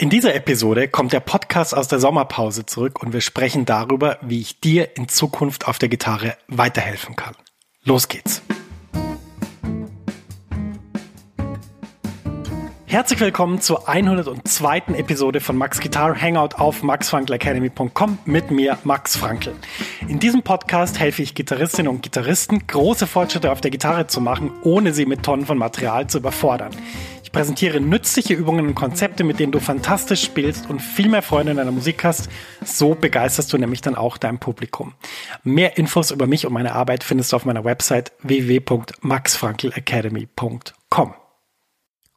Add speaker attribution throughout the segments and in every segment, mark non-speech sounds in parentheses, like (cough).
Speaker 1: In dieser Episode kommt der Podcast aus der Sommerpause zurück und wir sprechen darüber, wie ich dir in Zukunft auf der Gitarre weiterhelfen kann. Los geht's! Herzlich willkommen zur 102. Episode von Max Guitar Hangout auf maxfrankelacademy.com mit mir, Max Frankl. In diesem Podcast helfe ich Gitarristinnen und Gitarristen, große Fortschritte auf der Gitarre zu machen, ohne sie mit Tonnen von Material zu überfordern. Ich präsentiere nützliche Übungen und Konzepte, mit denen du fantastisch spielst und viel mehr Freude in deiner Musik hast. So begeisterst du nämlich dann auch dein Publikum. Mehr Infos über mich und meine Arbeit findest du auf meiner Website www.maxfrankelacademy.com.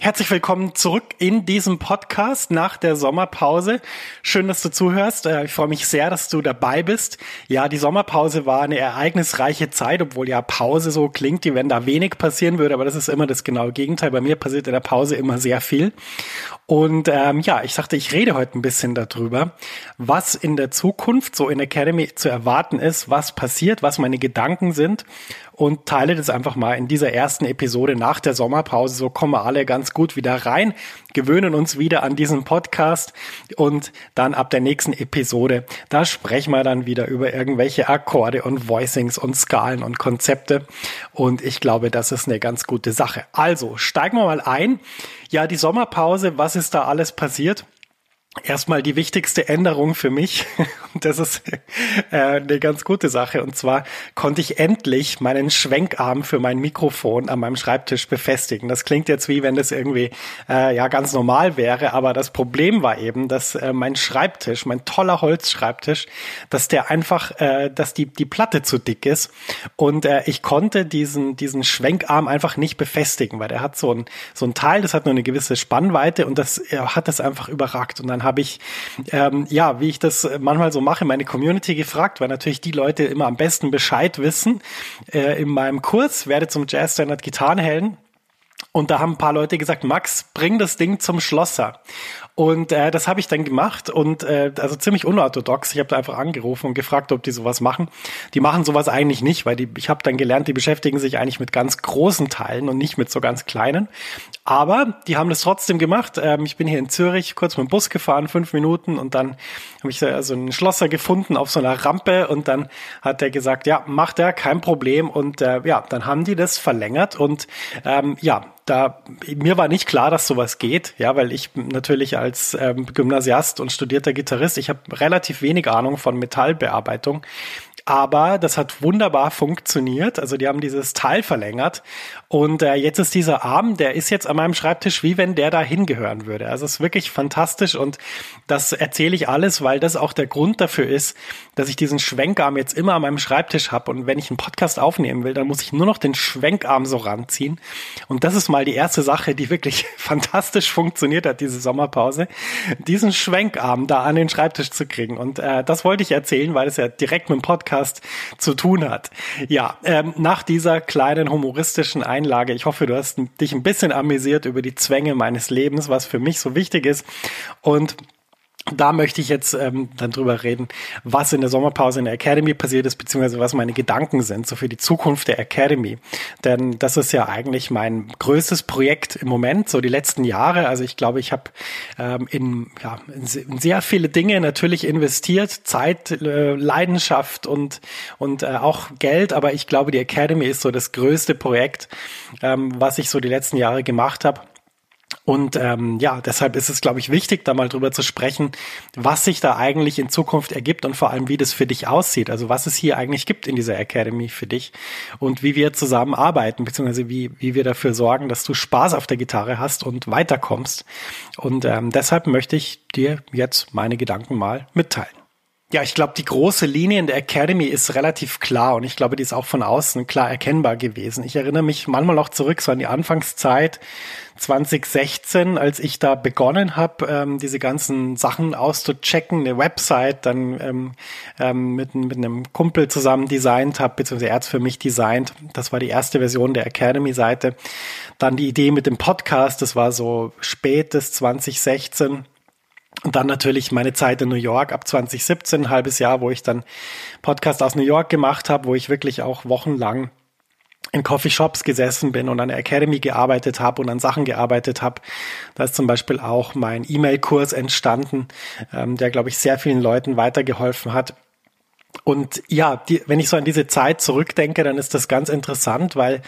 Speaker 1: Herzlich willkommen zurück in diesem Podcast nach der Sommerpause. Schön, dass du zuhörst. Äh, ich freue mich sehr, dass du dabei bist. Ja, die Sommerpause war eine ereignisreiche Zeit, obwohl ja Pause so klingt, wie wenn da wenig passieren würde, aber das ist immer das genaue Gegenteil. Bei mir passiert in der Pause immer sehr viel. Und ähm, ja, ich dachte, ich rede heute ein bisschen darüber, was in der Zukunft so in Academy zu erwarten ist, was passiert, was meine Gedanken sind und teile das einfach mal in dieser ersten Episode nach der Sommerpause. So kommen wir alle ganz gut wieder rein, gewöhnen uns wieder an diesen Podcast und dann ab der nächsten Episode, da sprechen wir dann wieder über irgendwelche Akkorde und Voicings und Skalen und Konzepte. Und ich glaube, das ist eine ganz gute Sache. Also steigen wir mal ein. Ja, die Sommerpause, was ist da alles passiert? Erstmal die wichtigste Änderung für mich, und (laughs) das ist äh, eine ganz gute Sache, und zwar konnte ich endlich meinen Schwenkarm für mein Mikrofon an meinem Schreibtisch befestigen. Das klingt jetzt wie wenn das irgendwie äh, ja ganz normal wäre, aber das Problem war eben, dass äh, mein Schreibtisch, mein toller Holzschreibtisch, dass der einfach, äh, dass die die Platte zu dick ist. Und äh, ich konnte diesen diesen Schwenkarm einfach nicht befestigen, weil der hat so ein so ein Teil, das hat nur eine gewisse Spannweite und das äh, hat das einfach überragt. Und dann habe ich, ähm, ja, wie ich das manchmal so mache, meine Community gefragt, weil natürlich die Leute immer am besten Bescheid wissen. Äh, in meinem Kurs werde zum Jazz Standard Gitarrenhelden. Und da haben ein paar Leute gesagt, Max, bring das Ding zum Schlosser. Und äh, das habe ich dann gemacht und äh, also ziemlich unorthodox. Ich habe da einfach angerufen und gefragt, ob die sowas machen. Die machen sowas eigentlich nicht, weil die, ich habe dann gelernt, die beschäftigen sich eigentlich mit ganz großen Teilen und nicht mit so ganz kleinen. Aber die haben das trotzdem gemacht. Ähm, ich bin hier in Zürich kurz mit dem Bus gefahren, fünf Minuten, und dann habe ich so einen Schlosser gefunden auf so einer Rampe und dann hat er gesagt, ja, macht er, kein Problem. Und äh, ja, dann haben die das verlängert und ähm, ja, da mir war nicht klar, dass sowas geht, ja, weil ich natürlich als ähm, Gymnasiast und studierter Gitarrist, ich habe relativ wenig Ahnung von Metallbearbeitung aber das hat wunderbar funktioniert. Also die haben dieses Teil verlängert. Und äh, jetzt ist dieser Arm, der ist jetzt an meinem Schreibtisch, wie wenn der da hingehören würde. Also es ist wirklich fantastisch. Und das erzähle ich alles, weil das auch der Grund dafür ist, dass ich diesen Schwenkarm jetzt immer an meinem Schreibtisch habe und wenn ich einen Podcast aufnehmen will, dann muss ich nur noch den Schwenkarm so ranziehen. Und das ist mal die erste Sache, die wirklich (laughs) fantastisch funktioniert hat, diese Sommerpause, diesen Schwenkarm da an den Schreibtisch zu kriegen. Und äh, das wollte ich erzählen, weil es ja direkt mit dem Podcast Podcast zu tun hat. Ja, ähm, nach dieser kleinen humoristischen Einlage, ich hoffe, du hast dich ein bisschen amüsiert über die Zwänge meines Lebens, was für mich so wichtig ist. Und da möchte ich jetzt ähm, dann drüber reden, was in der Sommerpause in der Academy passiert ist, beziehungsweise was meine Gedanken sind, so für die Zukunft der Academy. Denn das ist ja eigentlich mein größtes Projekt im Moment, so die letzten Jahre. Also ich glaube, ich habe ähm, in, ja, in sehr viele Dinge natürlich investiert, Zeit, äh, Leidenschaft und, und äh, auch Geld, aber ich glaube, die Academy ist so das größte Projekt, ähm, was ich so die letzten Jahre gemacht habe. Und ähm, ja, deshalb ist es, glaube ich, wichtig, da mal drüber zu sprechen, was sich da eigentlich in Zukunft ergibt und vor allem, wie das für dich aussieht. Also was es hier eigentlich gibt in dieser Academy für dich und wie wir zusammen arbeiten, beziehungsweise wie, wie wir dafür sorgen, dass du Spaß auf der Gitarre hast und weiterkommst. Und ähm, deshalb möchte ich dir jetzt meine Gedanken mal mitteilen. Ja, ich glaube, die große Linie in der Academy ist relativ klar und ich glaube, die ist auch von außen klar erkennbar gewesen. Ich erinnere mich manchmal noch zurück, so an die Anfangszeit 2016, als ich da begonnen habe, ähm, diese ganzen Sachen auszuchecken, eine Website dann ähm, ähm, mit, mit einem Kumpel zusammen designt habe, beziehungsweise er hat für mich designt. Das war die erste Version der Academy-Seite. Dann die Idee mit dem Podcast, das war so spätes 2016 und dann natürlich meine Zeit in New York ab 2017, ein halbes Jahr, wo ich dann Podcast aus New York gemacht habe, wo ich wirklich auch wochenlang in Coffeeshops gesessen bin und an der Academy gearbeitet habe und an Sachen gearbeitet habe. Da ist zum Beispiel auch mein E-Mail-Kurs entstanden, ähm, der, glaube ich, sehr vielen Leuten weitergeholfen hat. Und ja, die, wenn ich so an diese Zeit zurückdenke, dann ist das ganz interessant, weil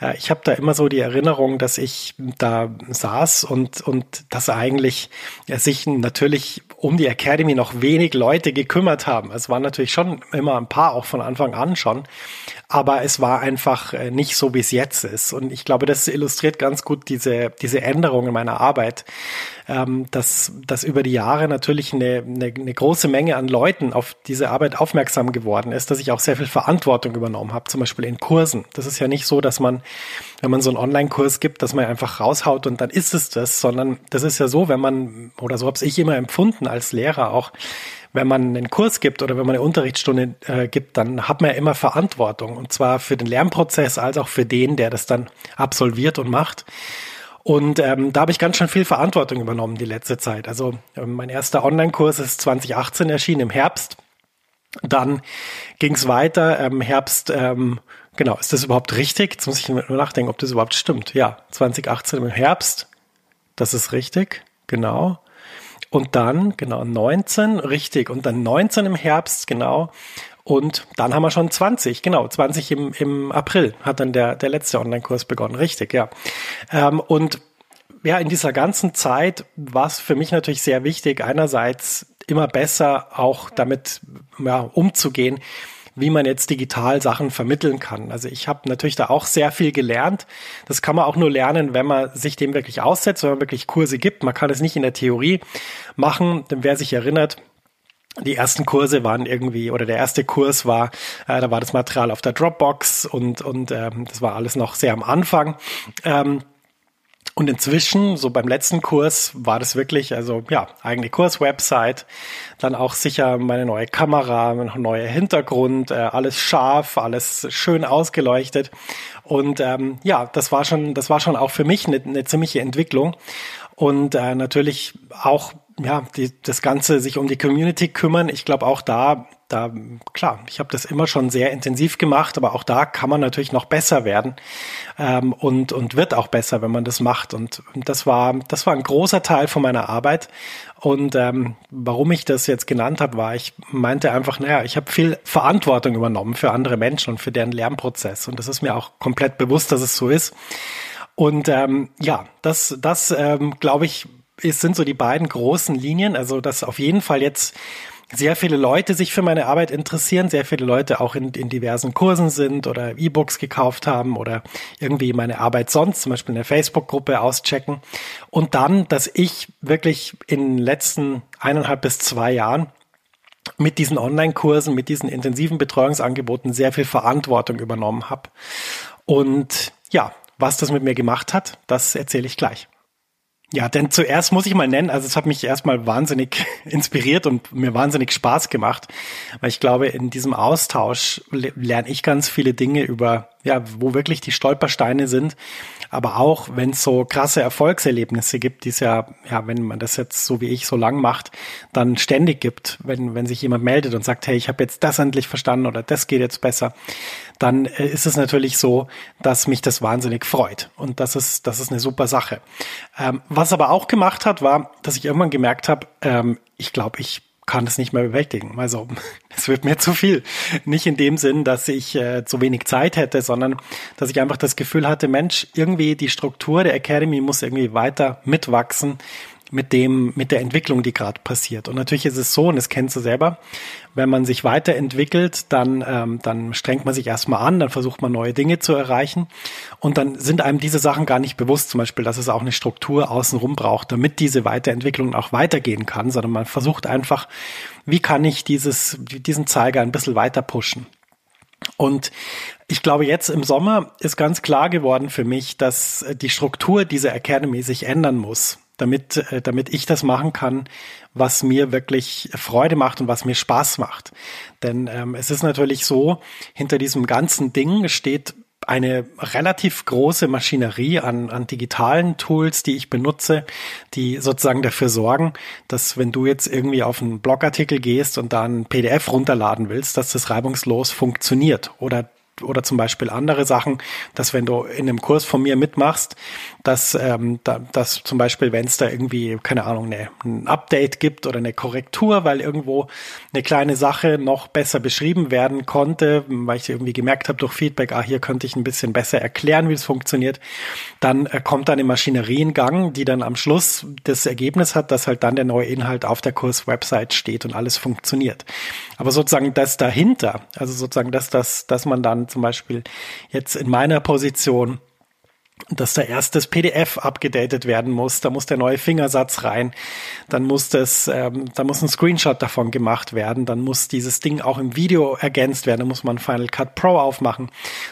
Speaker 1: äh, ich habe da immer so die Erinnerung, dass ich da saß und und dass eigentlich ja, sich natürlich um die Academy noch wenig Leute gekümmert haben. Es waren natürlich schon immer ein paar, auch von Anfang an schon, aber es war einfach äh, nicht so, wie es jetzt ist. Und ich glaube, das illustriert ganz gut diese diese Änderung in meiner Arbeit ähm, dass, dass über die Jahre natürlich eine, eine, eine große Menge an Leuten auf diese Arbeit aufmerksam geworden ist, dass ich auch sehr viel Verantwortung übernommen habe, zum Beispiel in Kursen. Das ist ja nicht so, dass man, wenn man so einen Online-Kurs gibt, dass man einfach raushaut und dann ist es das, sondern das ist ja so, wenn man, oder so habe ich immer empfunden als Lehrer auch, wenn man einen Kurs gibt oder wenn man eine Unterrichtsstunde äh, gibt, dann hat man ja immer Verantwortung. Und zwar für den Lernprozess als auch für den, der das dann absolviert und macht. Und ähm, da habe ich ganz schön viel Verantwortung übernommen die letzte Zeit. Also ähm, mein erster Online-Kurs ist 2018 erschienen im Herbst. Dann ging es weiter im Herbst. Ähm, genau, ist das überhaupt richtig? Jetzt muss ich nur nachdenken, ob das überhaupt stimmt. Ja, 2018 im Herbst. Das ist richtig, genau. Und dann, genau, 19, richtig. Und dann 19 im Herbst, genau. Und dann haben wir schon 20, genau, 20 im, im April hat dann der, der letzte Online-Kurs begonnen, richtig, ja. Ähm, und ja, in dieser ganzen Zeit war es für mich natürlich sehr wichtig, einerseits immer besser auch damit ja, umzugehen, wie man jetzt digital Sachen vermitteln kann. Also ich habe natürlich da auch sehr viel gelernt. Das kann man auch nur lernen, wenn man sich dem wirklich aussetzt, wenn man wirklich Kurse gibt. Man kann es nicht in der Theorie machen. Denn wer sich erinnert, die ersten Kurse waren irgendwie, oder der erste Kurs war, äh, da war das Material auf der Dropbox und, und ähm, das war alles noch sehr am Anfang. Ähm, und inzwischen, so beim letzten Kurs, war das wirklich, also ja, eigene Kurswebsite, dann auch sicher meine neue Kamera, mein neuer Hintergrund, äh, alles scharf, alles schön ausgeleuchtet. Und ähm, ja, das war schon, das war schon auch für mich eine, eine ziemliche Entwicklung. Und äh, natürlich auch ja, die, das Ganze sich um die Community kümmern. Ich glaube auch da, da klar, ich habe das immer schon sehr intensiv gemacht, aber auch da kann man natürlich noch besser werden ähm, und und wird auch besser, wenn man das macht. Und, das war das war ein großer Teil von meiner Arbeit. Und ähm, warum ich das jetzt genannt habe, war, ich meinte einfach, naja, ich habe viel Verantwortung übernommen für andere Menschen und für deren Lernprozess. Und das ist mir auch komplett bewusst, dass es so ist. Und ähm, ja, das, das ähm, glaube ich, es sind so die beiden großen Linien. Also, dass auf jeden Fall jetzt sehr viele Leute sich für meine Arbeit interessieren, sehr viele Leute auch in, in diversen Kursen sind oder E-Books gekauft haben oder irgendwie meine Arbeit sonst, zum Beispiel in der Facebook-Gruppe auschecken. Und dann, dass ich wirklich in den letzten eineinhalb bis zwei Jahren mit diesen Online-Kursen, mit diesen intensiven Betreuungsangeboten sehr viel Verantwortung übernommen habe. Und ja, was das mit mir gemacht hat, das erzähle ich gleich. Ja, denn zuerst muss ich mal nennen, also es hat mich erstmal wahnsinnig (laughs) inspiriert und mir wahnsinnig Spaß gemacht, weil ich glaube, in diesem Austausch lerne ich ganz viele Dinge über, ja, wo wirklich die Stolpersteine sind, aber auch wenn es so krasse Erfolgserlebnisse gibt, die es ja, ja, wenn man das jetzt so wie ich so lang macht, dann ständig gibt, wenn, wenn sich jemand meldet und sagt, hey, ich habe jetzt das endlich verstanden oder das geht jetzt besser, dann äh, ist es natürlich so, dass mich das wahnsinnig freut. Und das ist, das ist eine super Sache. Ähm, was aber auch gemacht hat, war, dass ich irgendwann gemerkt habe, ähm, ich glaube, ich kann es nicht mehr bewältigen. Also (laughs) es wird mir zu viel. Nicht in dem Sinn, dass ich äh, zu wenig Zeit hätte, sondern dass ich einfach das Gefühl hatte, Mensch, irgendwie die Struktur der Academy muss irgendwie weiter mitwachsen mit dem, mit der Entwicklung, die gerade passiert. Und natürlich ist es so, und das kennst du selber, wenn man sich weiterentwickelt, dann, ähm, dann strengt man sich erstmal an, dann versucht man neue Dinge zu erreichen. Und dann sind einem diese Sachen gar nicht bewusst, zum Beispiel, dass es auch eine Struktur außenrum braucht, damit diese Weiterentwicklung auch weitergehen kann, sondern man versucht einfach, wie kann ich dieses, diesen Zeiger ein bisschen weiter pushen. Und ich glaube, jetzt im Sommer ist ganz klar geworden für mich, dass die Struktur dieser Academy sich ändern muss damit, äh, damit ich das machen kann, was mir wirklich Freude macht und was mir Spaß macht. Denn ähm, es ist natürlich so, hinter diesem ganzen Ding steht eine relativ große Maschinerie an, an digitalen Tools, die ich benutze, die sozusagen dafür sorgen, dass wenn du jetzt irgendwie auf einen Blogartikel gehst und da ein PDF runterladen willst, dass das reibungslos funktioniert oder oder zum Beispiel andere Sachen, dass wenn du in einem Kurs von mir mitmachst, dass, ähm, da, dass zum Beispiel, wenn es da irgendwie, keine Ahnung, eine, ein Update gibt oder eine Korrektur, weil irgendwo eine kleine Sache noch besser beschrieben werden konnte, weil ich irgendwie gemerkt habe durch Feedback, ah, hier könnte ich ein bisschen besser erklären, wie es funktioniert, dann äh, kommt da eine Maschinerie in Gang, die dann am Schluss das Ergebnis hat, dass halt dann der neue Inhalt auf der Kurswebsite steht und alles funktioniert. Aber sozusagen das dahinter, also sozusagen das, dass man dann zum Beispiel jetzt in meiner Position dass da erst das PDF abgedatet werden muss, da muss der neue Fingersatz rein, dann muss das, ähm, da muss ein Screenshot davon gemacht werden, dann muss dieses Ding auch im Video ergänzt werden, dann muss man Final Cut Pro aufmachen,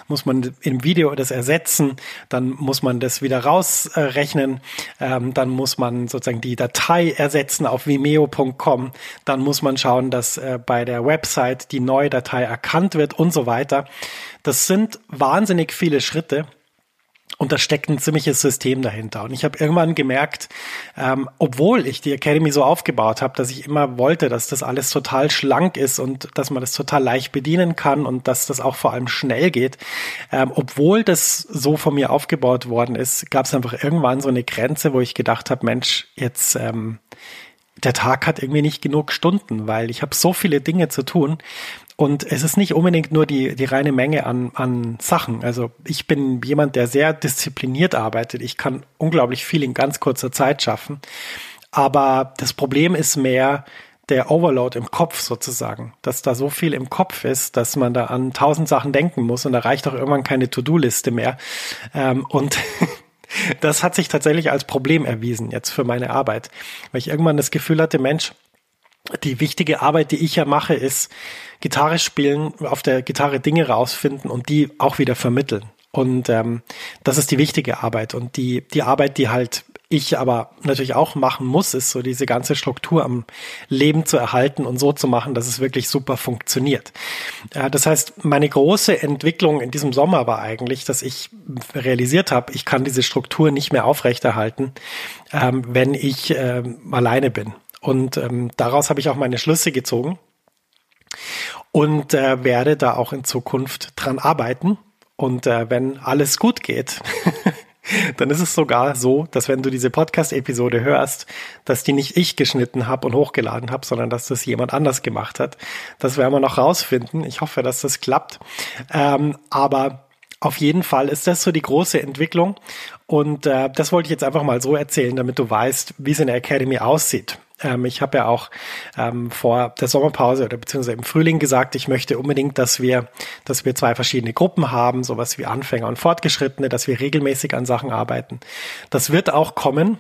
Speaker 1: muss man im Video das ersetzen, dann muss man das wieder rausrechnen, ähm, dann muss man sozusagen die Datei ersetzen auf vimeo.com, dann muss man schauen, dass äh, bei der Website die neue Datei erkannt wird und so weiter. Das sind wahnsinnig viele Schritte und da steckt ein ziemliches System dahinter. Und ich habe irgendwann gemerkt, ähm, obwohl ich die Academy so aufgebaut habe, dass ich immer wollte, dass das alles total schlank ist und dass man das total leicht bedienen kann und dass das auch vor allem schnell geht. Ähm, obwohl das so von mir aufgebaut worden ist, gab es einfach irgendwann so eine Grenze, wo ich gedacht habe, Mensch, jetzt ähm, der Tag hat irgendwie nicht genug Stunden, weil ich habe so viele Dinge zu tun. Und es ist nicht unbedingt nur die, die reine Menge an, an Sachen. Also ich bin jemand, der sehr diszipliniert arbeitet. Ich kann unglaublich viel in ganz kurzer Zeit schaffen. Aber das Problem ist mehr der Overload im Kopf sozusagen, dass da so viel im Kopf ist, dass man da an tausend Sachen denken muss und da reicht auch irgendwann keine To-Do-Liste mehr. Ähm, und (laughs) das hat sich tatsächlich als Problem erwiesen jetzt für meine Arbeit, weil ich irgendwann das Gefühl hatte, Mensch, die wichtige Arbeit, die ich ja mache, ist Gitarre spielen, auf der Gitarre Dinge rausfinden und die auch wieder vermitteln. Und ähm, das ist die wichtige Arbeit. Und die, die Arbeit, die halt ich aber natürlich auch machen muss, ist so diese ganze Struktur am Leben zu erhalten und so zu machen, dass es wirklich super funktioniert. Ja, das heißt, meine große Entwicklung in diesem Sommer war eigentlich, dass ich realisiert habe, ich kann diese Struktur nicht mehr aufrechterhalten, ähm, wenn ich ähm, alleine bin. Und ähm, daraus habe ich auch meine Schlüsse gezogen und äh, werde da auch in Zukunft dran arbeiten. Und äh, wenn alles gut geht, (laughs) dann ist es sogar so, dass wenn du diese Podcast-Episode hörst, dass die nicht ich geschnitten habe und hochgeladen habe, sondern dass das jemand anders gemacht hat. Das werden wir noch rausfinden. Ich hoffe, dass das klappt. Ähm, aber auf jeden Fall ist das so die große Entwicklung. Und äh, das wollte ich jetzt einfach mal so erzählen, damit du weißt, wie es in der Academy aussieht. Ähm, ich habe ja auch ähm, vor der Sommerpause oder beziehungsweise im Frühling gesagt, ich möchte unbedingt, dass wir, dass wir zwei verschiedene Gruppen haben, sowas wie Anfänger und Fortgeschrittene, dass wir regelmäßig an Sachen arbeiten. Das wird auch kommen.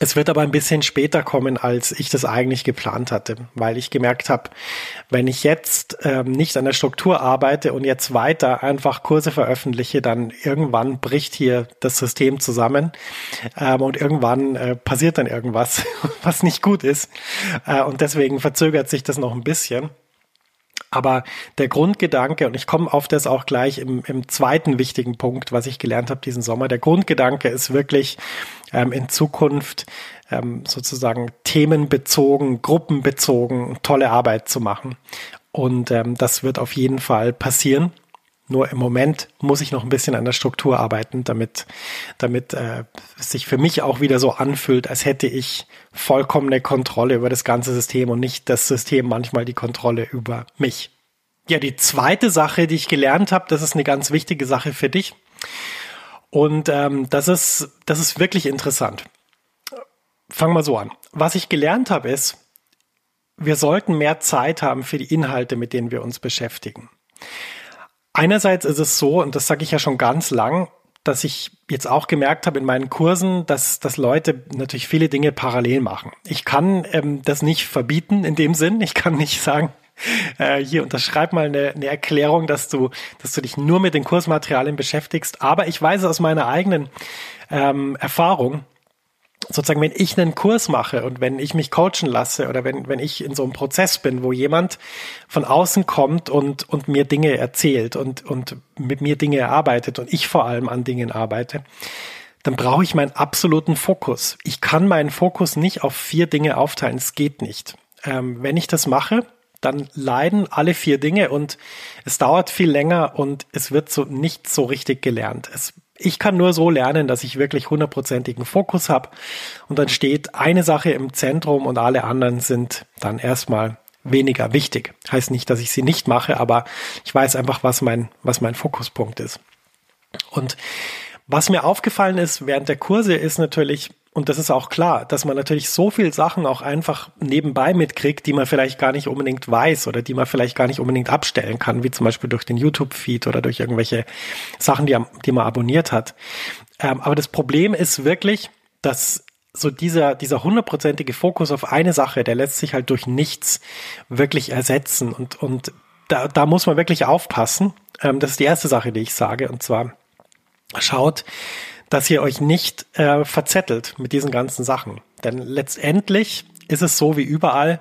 Speaker 1: Es wird aber ein bisschen später kommen, als ich das eigentlich geplant hatte, weil ich gemerkt habe, wenn ich jetzt ähm, nicht an der Struktur arbeite und jetzt weiter einfach Kurse veröffentliche, dann irgendwann bricht hier das System zusammen ähm, und irgendwann äh, passiert dann irgendwas, (laughs) was nicht gut ist. Äh, und deswegen verzögert sich das noch ein bisschen. Aber der Grundgedanke, und ich komme auf das auch gleich im, im zweiten wichtigen Punkt, was ich gelernt habe diesen Sommer, der Grundgedanke ist wirklich ähm, in Zukunft ähm, sozusagen themenbezogen, gruppenbezogen tolle Arbeit zu machen. Und ähm, das wird auf jeden Fall passieren. Nur im Moment muss ich noch ein bisschen an der Struktur arbeiten, damit, damit äh, es sich für mich auch wieder so anfühlt, als hätte ich vollkommene Kontrolle über das ganze System und nicht das System manchmal die Kontrolle über mich. Ja, die zweite Sache, die ich gelernt habe, das ist eine ganz wichtige Sache für dich. Und ähm, das ist, das ist wirklich interessant. Fangen wir so an. Was ich gelernt habe, ist, wir sollten mehr Zeit haben für die Inhalte, mit denen wir uns beschäftigen. Einerseits ist es so, und das sage ich ja schon ganz lang, dass ich jetzt auch gemerkt habe in meinen Kursen, dass, dass Leute natürlich viele Dinge parallel machen. Ich kann ähm, das nicht verbieten in dem Sinn. Ich kann nicht sagen, äh, hier unterschreib mal eine, eine Erklärung, dass du, dass du dich nur mit den Kursmaterialien beschäftigst. Aber ich weiß aus meiner eigenen ähm, Erfahrung, sozusagen, wenn ich einen Kurs mache und wenn ich mich coachen lasse oder wenn, wenn ich in so einem Prozess bin, wo jemand von außen kommt und, und mir Dinge erzählt und, und mit mir Dinge erarbeitet und ich vor allem an Dingen arbeite, dann brauche ich meinen absoluten Fokus. Ich kann meinen Fokus nicht auf vier Dinge aufteilen. Es geht nicht. Ähm, wenn ich das mache, dann leiden alle vier Dinge und es dauert viel länger und es wird so nicht so richtig gelernt. Es ich kann nur so lernen, dass ich wirklich hundertprozentigen Fokus habe und dann steht eine Sache im Zentrum und alle anderen sind dann erstmal weniger wichtig. Heißt nicht, dass ich sie nicht mache, aber ich weiß einfach, was mein, was mein Fokuspunkt ist. Und was mir aufgefallen ist während der Kurse ist natürlich, und das ist auch klar, dass man natürlich so viel Sachen auch einfach nebenbei mitkriegt, die man vielleicht gar nicht unbedingt weiß oder die man vielleicht gar nicht unbedingt abstellen kann, wie zum Beispiel durch den YouTube-Feed oder durch irgendwelche Sachen, die, die man abonniert hat. Ähm, aber das Problem ist wirklich, dass so dieser, dieser hundertprozentige Fokus auf eine Sache, der lässt sich halt durch nichts wirklich ersetzen. Und, und da, da muss man wirklich aufpassen. Ähm, das ist die erste Sache, die ich sage. Und zwar schaut, dass ihr euch nicht äh, verzettelt mit diesen ganzen Sachen. Denn letztendlich ist es so wie überall,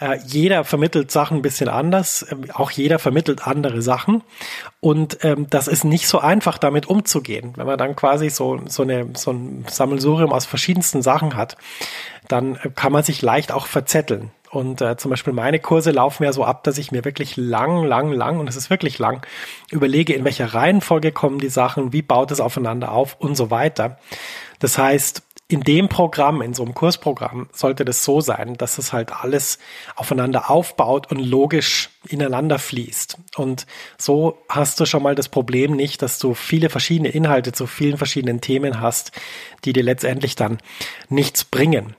Speaker 1: äh, jeder vermittelt Sachen ein bisschen anders, äh, auch jeder vermittelt andere Sachen. Und ähm, das ist nicht so einfach, damit umzugehen. Wenn man dann quasi so, so, eine, so ein Sammelsurium aus verschiedensten Sachen hat, dann äh, kann man sich leicht auch verzetteln. Und äh, zum Beispiel meine Kurse laufen ja so ab, dass ich mir wirklich lang, lang, lang, und es ist wirklich lang, überlege, in welcher Reihenfolge kommen die Sachen, wie baut es aufeinander auf und so weiter. Das heißt, in dem Programm, in so einem Kursprogramm, sollte das so sein, dass es halt alles aufeinander aufbaut und logisch ineinander fließt. Und so hast du schon mal das Problem nicht, dass du viele verschiedene Inhalte zu vielen verschiedenen Themen hast, die dir letztendlich dann nichts bringen.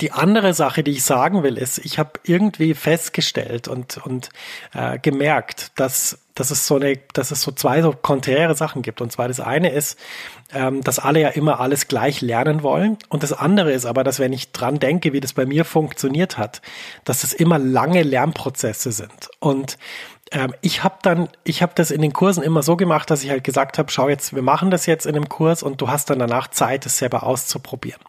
Speaker 1: Die andere Sache, die ich sagen will, ist, ich habe irgendwie festgestellt und, und äh, gemerkt, dass, dass es so eine, dass es so zwei so konträre Sachen gibt. Und zwar das eine ist, ähm, dass alle ja immer alles gleich lernen wollen. Und das andere ist aber, dass wenn ich dran denke, wie das bei mir funktioniert hat, dass das immer lange Lernprozesse sind. Und ähm, ich habe dann, ich habe das in den Kursen immer so gemacht, dass ich halt gesagt habe, schau jetzt, wir machen das jetzt in einem Kurs und du hast dann danach Zeit, es selber auszuprobieren.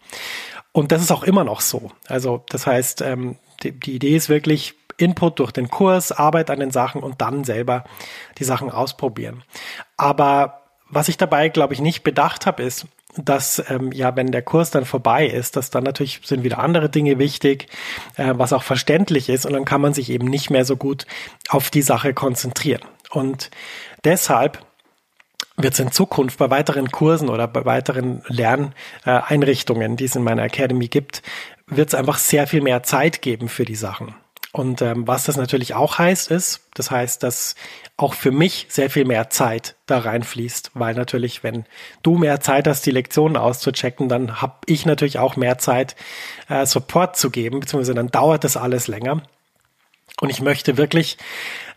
Speaker 1: Und das ist auch immer noch so. Also das heißt, ähm, die, die Idee ist wirklich Input durch den Kurs, Arbeit an den Sachen und dann selber die Sachen ausprobieren. Aber was ich dabei, glaube ich, nicht bedacht habe, ist, dass ähm, ja, wenn der Kurs dann vorbei ist, dass dann natürlich sind wieder andere Dinge wichtig, äh, was auch verständlich ist und dann kann man sich eben nicht mehr so gut auf die Sache konzentrieren. Und deshalb wird es in Zukunft bei weiteren Kursen oder bei weiteren Lerneinrichtungen, die es in meiner Academy gibt, wird es einfach sehr viel mehr Zeit geben für die Sachen. Und ähm, was das natürlich auch heißt, ist, das heißt, dass auch für mich sehr viel mehr Zeit da reinfließt, weil natürlich, wenn du mehr Zeit hast, die Lektionen auszuchecken, dann habe ich natürlich auch mehr Zeit, äh, Support zu geben, beziehungsweise dann dauert das alles länger. Und ich möchte wirklich,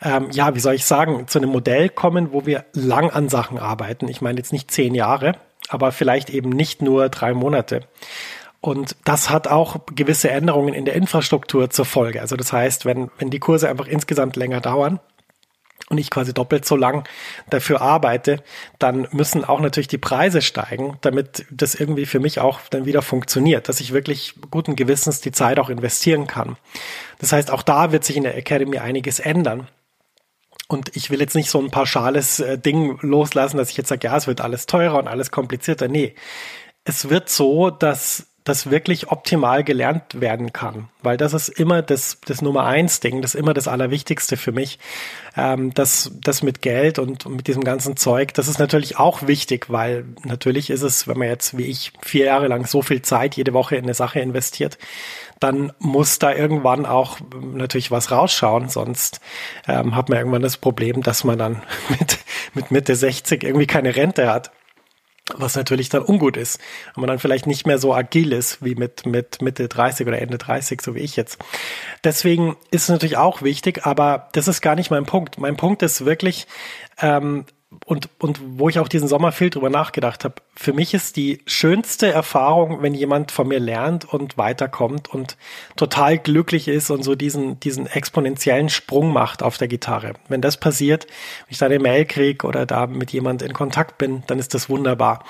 Speaker 1: ähm, ja, wie soll ich sagen, zu einem Modell kommen, wo wir lang an Sachen arbeiten. Ich meine jetzt nicht zehn Jahre, aber vielleicht eben nicht nur drei Monate. Und das hat auch gewisse Änderungen in der Infrastruktur zur Folge. Also das heißt, wenn, wenn die Kurse einfach insgesamt länger dauern, und ich quasi doppelt so lang dafür arbeite, dann müssen auch natürlich die Preise steigen, damit das irgendwie für mich auch dann wieder funktioniert, dass ich wirklich guten Gewissens die Zeit auch investieren kann. Das heißt, auch da wird sich in der Academy einiges ändern. Und ich will jetzt nicht so ein pauschales äh, Ding loslassen, dass ich jetzt sage, ja, es wird alles teurer und alles komplizierter. Nee, es wird so, dass das wirklich optimal gelernt werden kann. Weil das ist immer das, das Nummer eins Ding, das ist immer das Allerwichtigste für mich. Ähm, das, das mit Geld und, mit diesem ganzen Zeug, das ist natürlich auch wichtig, weil natürlich ist es, wenn man jetzt wie ich vier Jahre lang so viel Zeit jede Woche in eine Sache investiert, dann muss da irgendwann auch natürlich was rausschauen, sonst ähm, hat man irgendwann das Problem, dass man dann (laughs) mit, mit Mitte 60 irgendwie keine Rente hat was natürlich dann ungut ist, wenn man dann vielleicht nicht mehr so agil ist wie mit, mit Mitte 30 oder Ende 30, so wie ich jetzt. Deswegen ist es natürlich auch wichtig, aber das ist gar nicht mein Punkt. Mein Punkt ist wirklich, ähm, und, und wo ich auch diesen Sommer viel drüber nachgedacht habe, für mich ist die schönste Erfahrung, wenn jemand von mir lernt und weiterkommt und total glücklich ist und so diesen, diesen exponentiellen Sprung macht auf der Gitarre. Wenn das passiert, wenn ich da eine Mail kriege oder da mit jemand in Kontakt bin, dann ist das wunderbar.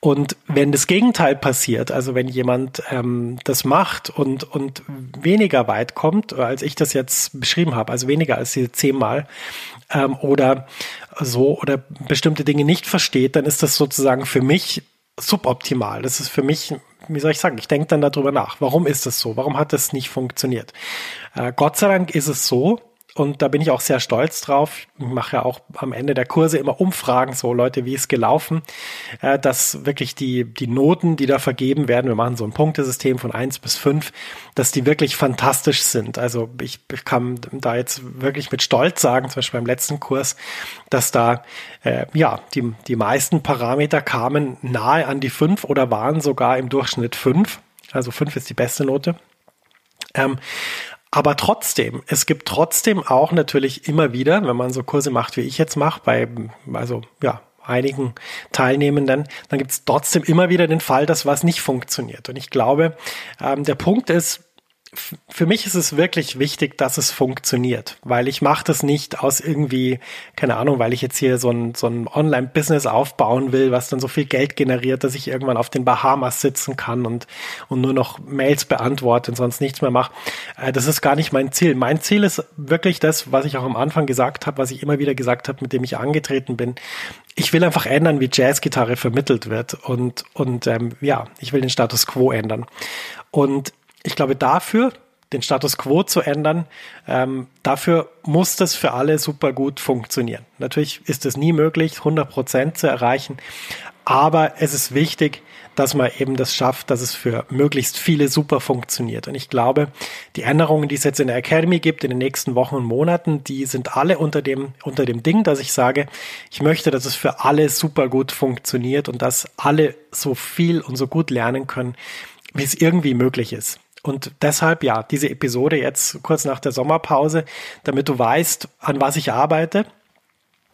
Speaker 1: Und wenn das Gegenteil passiert, also wenn jemand ähm, das macht und, und weniger weit kommt, als ich das jetzt beschrieben habe, also weniger als diese zehnmal, ähm, oder so oder bestimmte Dinge nicht versteht, dann ist das sozusagen für mich suboptimal. Das ist für mich, wie soll ich sagen, ich denke dann darüber nach. Warum ist das so? Warum hat das nicht funktioniert? Äh, Gott sei Dank ist es so, und da bin ich auch sehr stolz drauf. Ich mache ja auch am Ende der Kurse immer Umfragen, so Leute, wie ist gelaufen, äh, dass wirklich die, die Noten, die da vergeben werden, wir machen so ein Punktesystem von eins bis fünf, dass die wirklich fantastisch sind. Also ich, ich kann da jetzt wirklich mit Stolz sagen, zum Beispiel beim letzten Kurs, dass da äh, ja die, die meisten Parameter kamen nahe an die fünf oder waren sogar im Durchschnitt fünf. Also fünf ist die beste Note. Ähm, aber trotzdem, es gibt trotzdem auch natürlich immer wieder, wenn man so Kurse macht, wie ich jetzt mache, bei, also ja, einigen Teilnehmenden, dann gibt es trotzdem immer wieder den Fall, dass was nicht funktioniert. Und ich glaube, ähm, der Punkt ist, für mich ist es wirklich wichtig, dass es funktioniert, weil ich mache das nicht aus irgendwie, keine Ahnung, weil ich jetzt hier so ein, so ein Online-Business aufbauen will, was dann so viel Geld generiert, dass ich irgendwann auf den Bahamas sitzen kann und, und nur noch Mails beantworte und sonst nichts mehr mache. Äh, das ist gar nicht mein Ziel. Mein Ziel ist wirklich das, was ich auch am Anfang gesagt habe, was ich immer wieder gesagt habe, mit dem ich angetreten bin. Ich will einfach ändern, wie Jazzgitarre vermittelt wird und, und ähm, ja, ich will den Status quo ändern. Und ich glaube, dafür den Status quo zu ändern, ähm, dafür muss das für alle super gut funktionieren. Natürlich ist es nie möglich, 100 Prozent zu erreichen, aber es ist wichtig, dass man eben das schafft, dass es für möglichst viele super funktioniert. Und ich glaube, die Änderungen, die es jetzt in der Academy gibt in den nächsten Wochen und Monaten, die sind alle unter dem, unter dem Ding, dass ich sage, ich möchte, dass es für alle super gut funktioniert und dass alle so viel und so gut lernen können, wie es irgendwie möglich ist. Und deshalb, ja, diese Episode jetzt kurz nach der Sommerpause, damit du weißt, an was ich arbeite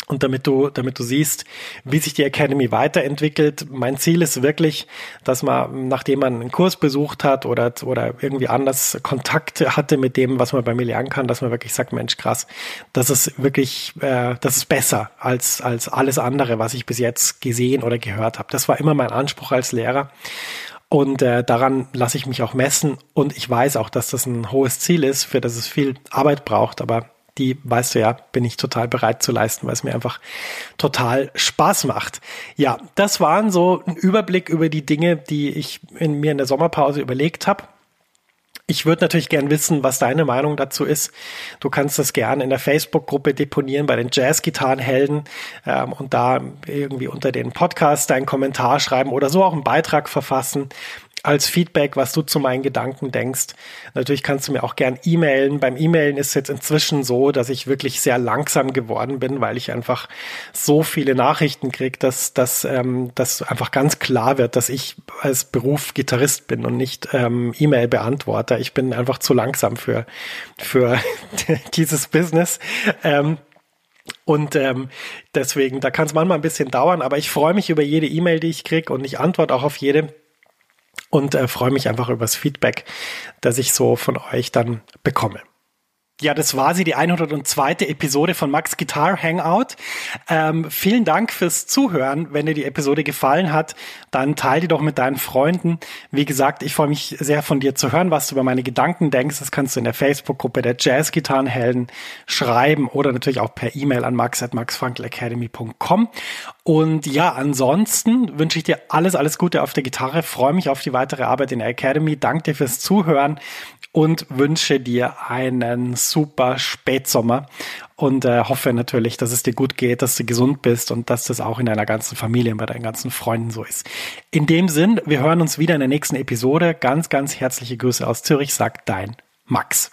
Speaker 1: und damit du, damit du siehst, wie sich die Academy weiterentwickelt. Mein Ziel ist wirklich, dass man, nachdem man einen Kurs besucht hat oder, oder irgendwie anders Kontakt hatte mit dem, was man bei mir lernen kann, dass man wirklich sagt, Mensch, krass, das ist wirklich, äh, das ist besser als, als alles andere, was ich bis jetzt gesehen oder gehört habe. Das war immer mein Anspruch als Lehrer. Und äh, daran lasse ich mich auch messen. Und ich weiß auch, dass das ein hohes Ziel ist, für das es viel Arbeit braucht. Aber die, weißt du ja, bin ich total bereit zu leisten, weil es mir einfach total Spaß macht. Ja, das waren so ein Überblick über die Dinge, die ich in mir in der Sommerpause überlegt habe. Ich würde natürlich gern wissen, was deine Meinung dazu ist. Du kannst das gern in der Facebook-Gruppe deponieren bei den Jazz-Gitarrenhelden ähm, und da irgendwie unter den Podcast deinen Kommentar schreiben oder so auch einen Beitrag verfassen als Feedback, was du zu meinen Gedanken denkst. Natürlich kannst du mir auch gern e-mailen. Beim E-Mailen ist es jetzt inzwischen so, dass ich wirklich sehr langsam geworden bin, weil ich einfach so viele Nachrichten kriege, dass, dass, ähm, dass einfach ganz klar wird, dass ich als Beruf Gitarrist bin und nicht ähm, E-Mail-Beantworter. Ich bin einfach zu langsam für, für (laughs) dieses Business. Ähm, und ähm, deswegen, da kann es manchmal ein bisschen dauern, aber ich freue mich über jede E-Mail, die ich kriege und ich antworte auch auf jede und äh, freue mich einfach über das Feedback, das ich so von euch dann bekomme. Ja, das war sie, die 102. Episode von Max Guitar Hangout. Ähm, vielen Dank fürs Zuhören. Wenn dir die Episode gefallen hat, dann teile die doch mit deinen Freunden. Wie gesagt, ich freue mich sehr von dir zu hören, was du über meine Gedanken denkst. Das kannst du in der Facebook-Gruppe der Jazz-Gitarrenhelden schreiben oder natürlich auch per E-Mail an max.maxfunkelacademy.com. Und ja, ansonsten wünsche ich dir alles, alles Gute auf der Gitarre. Freue mich auf die weitere Arbeit in der Academy. Danke dir fürs Zuhören und wünsche dir einen super Spätsommer und äh, hoffe natürlich, dass es dir gut geht, dass du gesund bist und dass das auch in deiner ganzen Familie und bei deinen ganzen Freunden so ist. In dem Sinn, wir hören uns wieder in der nächsten Episode. Ganz, ganz herzliche Grüße aus Zürich, sagt dein Max.